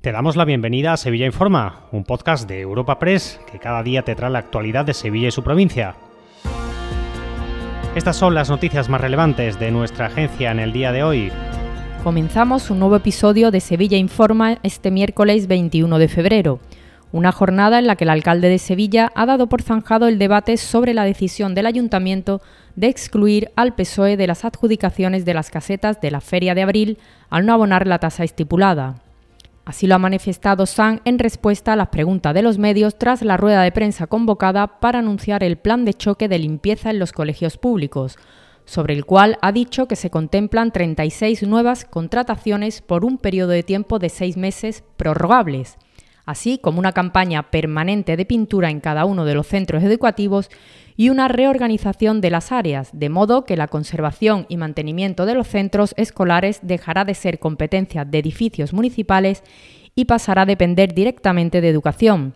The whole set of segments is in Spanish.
Te damos la bienvenida a Sevilla Informa, un podcast de Europa Press que cada día te trae la actualidad de Sevilla y su provincia. Estas son las noticias más relevantes de nuestra agencia en el día de hoy. Comenzamos un nuevo episodio de Sevilla Informa este miércoles 21 de febrero, una jornada en la que el alcalde de Sevilla ha dado por zanjado el debate sobre la decisión del ayuntamiento de excluir al PSOE de las adjudicaciones de las casetas de la Feria de Abril al no abonar la tasa estipulada. Así lo ha manifestado San en respuesta a las preguntas de los medios tras la rueda de prensa convocada para anunciar el plan de choque de limpieza en los colegios públicos, sobre el cual ha dicho que se contemplan 36 nuevas contrataciones por un periodo de tiempo de seis meses prorrogables, así como una campaña permanente de pintura en cada uno de los centros educativos y una reorganización de las áreas, de modo que la conservación y mantenimiento de los centros escolares dejará de ser competencia de edificios municipales y pasará a depender directamente de educación.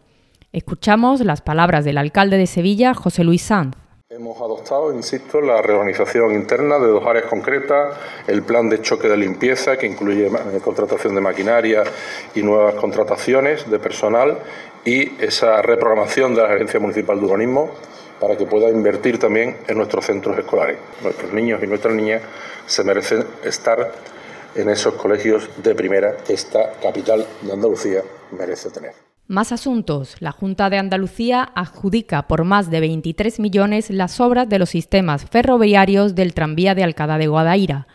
Escuchamos las palabras del alcalde de Sevilla, José Luis Sanz. Hemos adoptado, insisto, la reorganización interna de dos áreas concretas, el plan de choque de limpieza, que incluye contratación de maquinaria y nuevas contrataciones de personal, y esa reprogramación de la Agencia Municipal de Urbanismo para que pueda invertir también en nuestros centros escolares. Nuestros niños y nuestras niñas se merecen estar en esos colegios de primera que esta capital de Andalucía merece tener. Más asuntos. La Junta de Andalucía adjudica por más de 23 millones las obras de los sistemas ferroviarios del tranvía de Alcalá de Guadaira.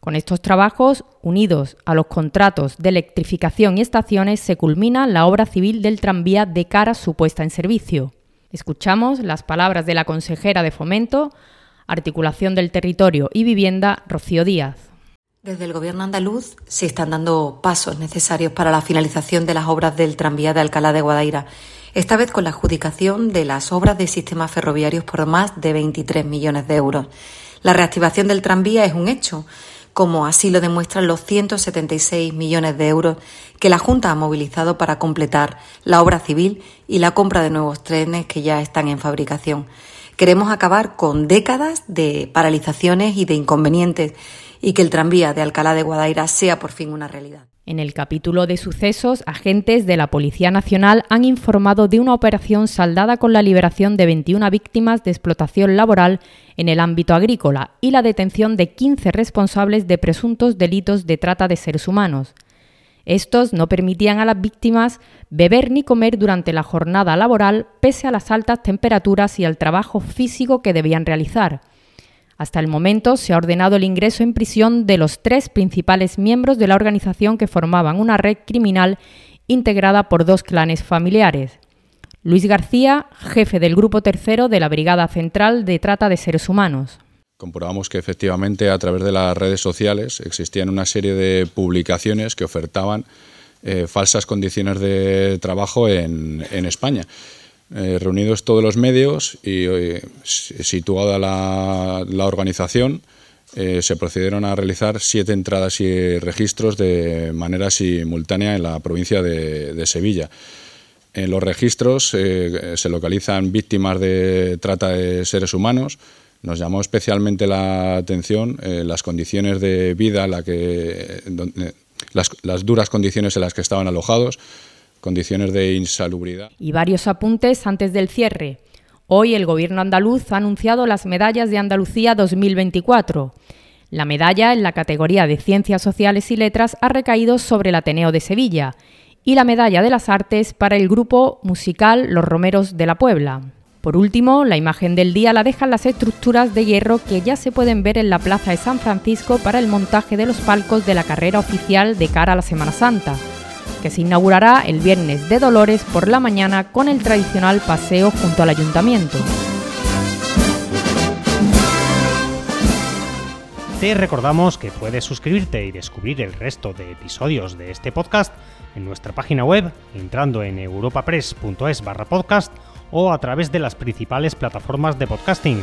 Con estos trabajos, unidos a los contratos de electrificación y estaciones, se culmina la obra civil del tranvía de cara a su puesta en servicio. Escuchamos las palabras de la consejera de Fomento, Articulación del Territorio y Vivienda, Rocío Díaz. Desde el Gobierno andaluz se están dando pasos necesarios para la finalización de las obras del tranvía de Alcalá de Guadaira, esta vez con la adjudicación de las obras de sistemas ferroviarios por más de 23 millones de euros. La reactivación del tranvía es un hecho, como así lo demuestran los 176 millones de euros que la Junta ha movilizado para completar la obra civil y la compra de nuevos trenes que ya están en fabricación. Queremos acabar con décadas de paralizaciones y de inconvenientes y que el tranvía de Alcalá de Guadaira sea por fin una realidad. En el capítulo de sucesos, agentes de la Policía Nacional han informado de una operación saldada con la liberación de 21 víctimas de explotación laboral en el ámbito agrícola y la detención de 15 responsables de presuntos delitos de trata de seres humanos. Estos no permitían a las víctimas beber ni comer durante la jornada laboral pese a las altas temperaturas y al trabajo físico que debían realizar. Hasta el momento se ha ordenado el ingreso en prisión de los tres principales miembros de la organización que formaban una red criminal integrada por dos clanes familiares. Luis García, jefe del Grupo Tercero de la Brigada Central de Trata de Seres Humanos. Comprobamos que efectivamente a través de las redes sociales existían una serie de publicaciones que ofertaban eh, falsas condiciones de trabajo en España. Eh, reunidos todos los medios y eh, situada la, organización, eh, se procedieron a realizar siete entradas y registros de manera simultánea en la provincia de, Sevilla. En los registros se localizan víctimas de trata de seres humanos. Nos llamó especialmente la atención las condiciones de vida, las duras condiciones en las que estaban alojados, condiciones de insalubridad. Y varios apuntes antes del cierre. Hoy el Gobierno andaluz ha anunciado las medallas de Andalucía 2024. La medalla en la categoría de Ciencias Sociales y Letras ha recaído sobre el Ateneo de Sevilla y la medalla de las Artes para el grupo musical Los Romeros de la Puebla. Por último, la imagen del día la dejan las estructuras de hierro que ya se pueden ver en la Plaza de San Francisco para el montaje de los palcos de la carrera oficial de cara a la Semana Santa que se inaugurará el viernes de Dolores por la mañana con el tradicional paseo junto al ayuntamiento. Te recordamos que puedes suscribirte y descubrir el resto de episodios de este podcast en nuestra página web entrando en europapress.es barra podcast o a través de las principales plataformas de podcasting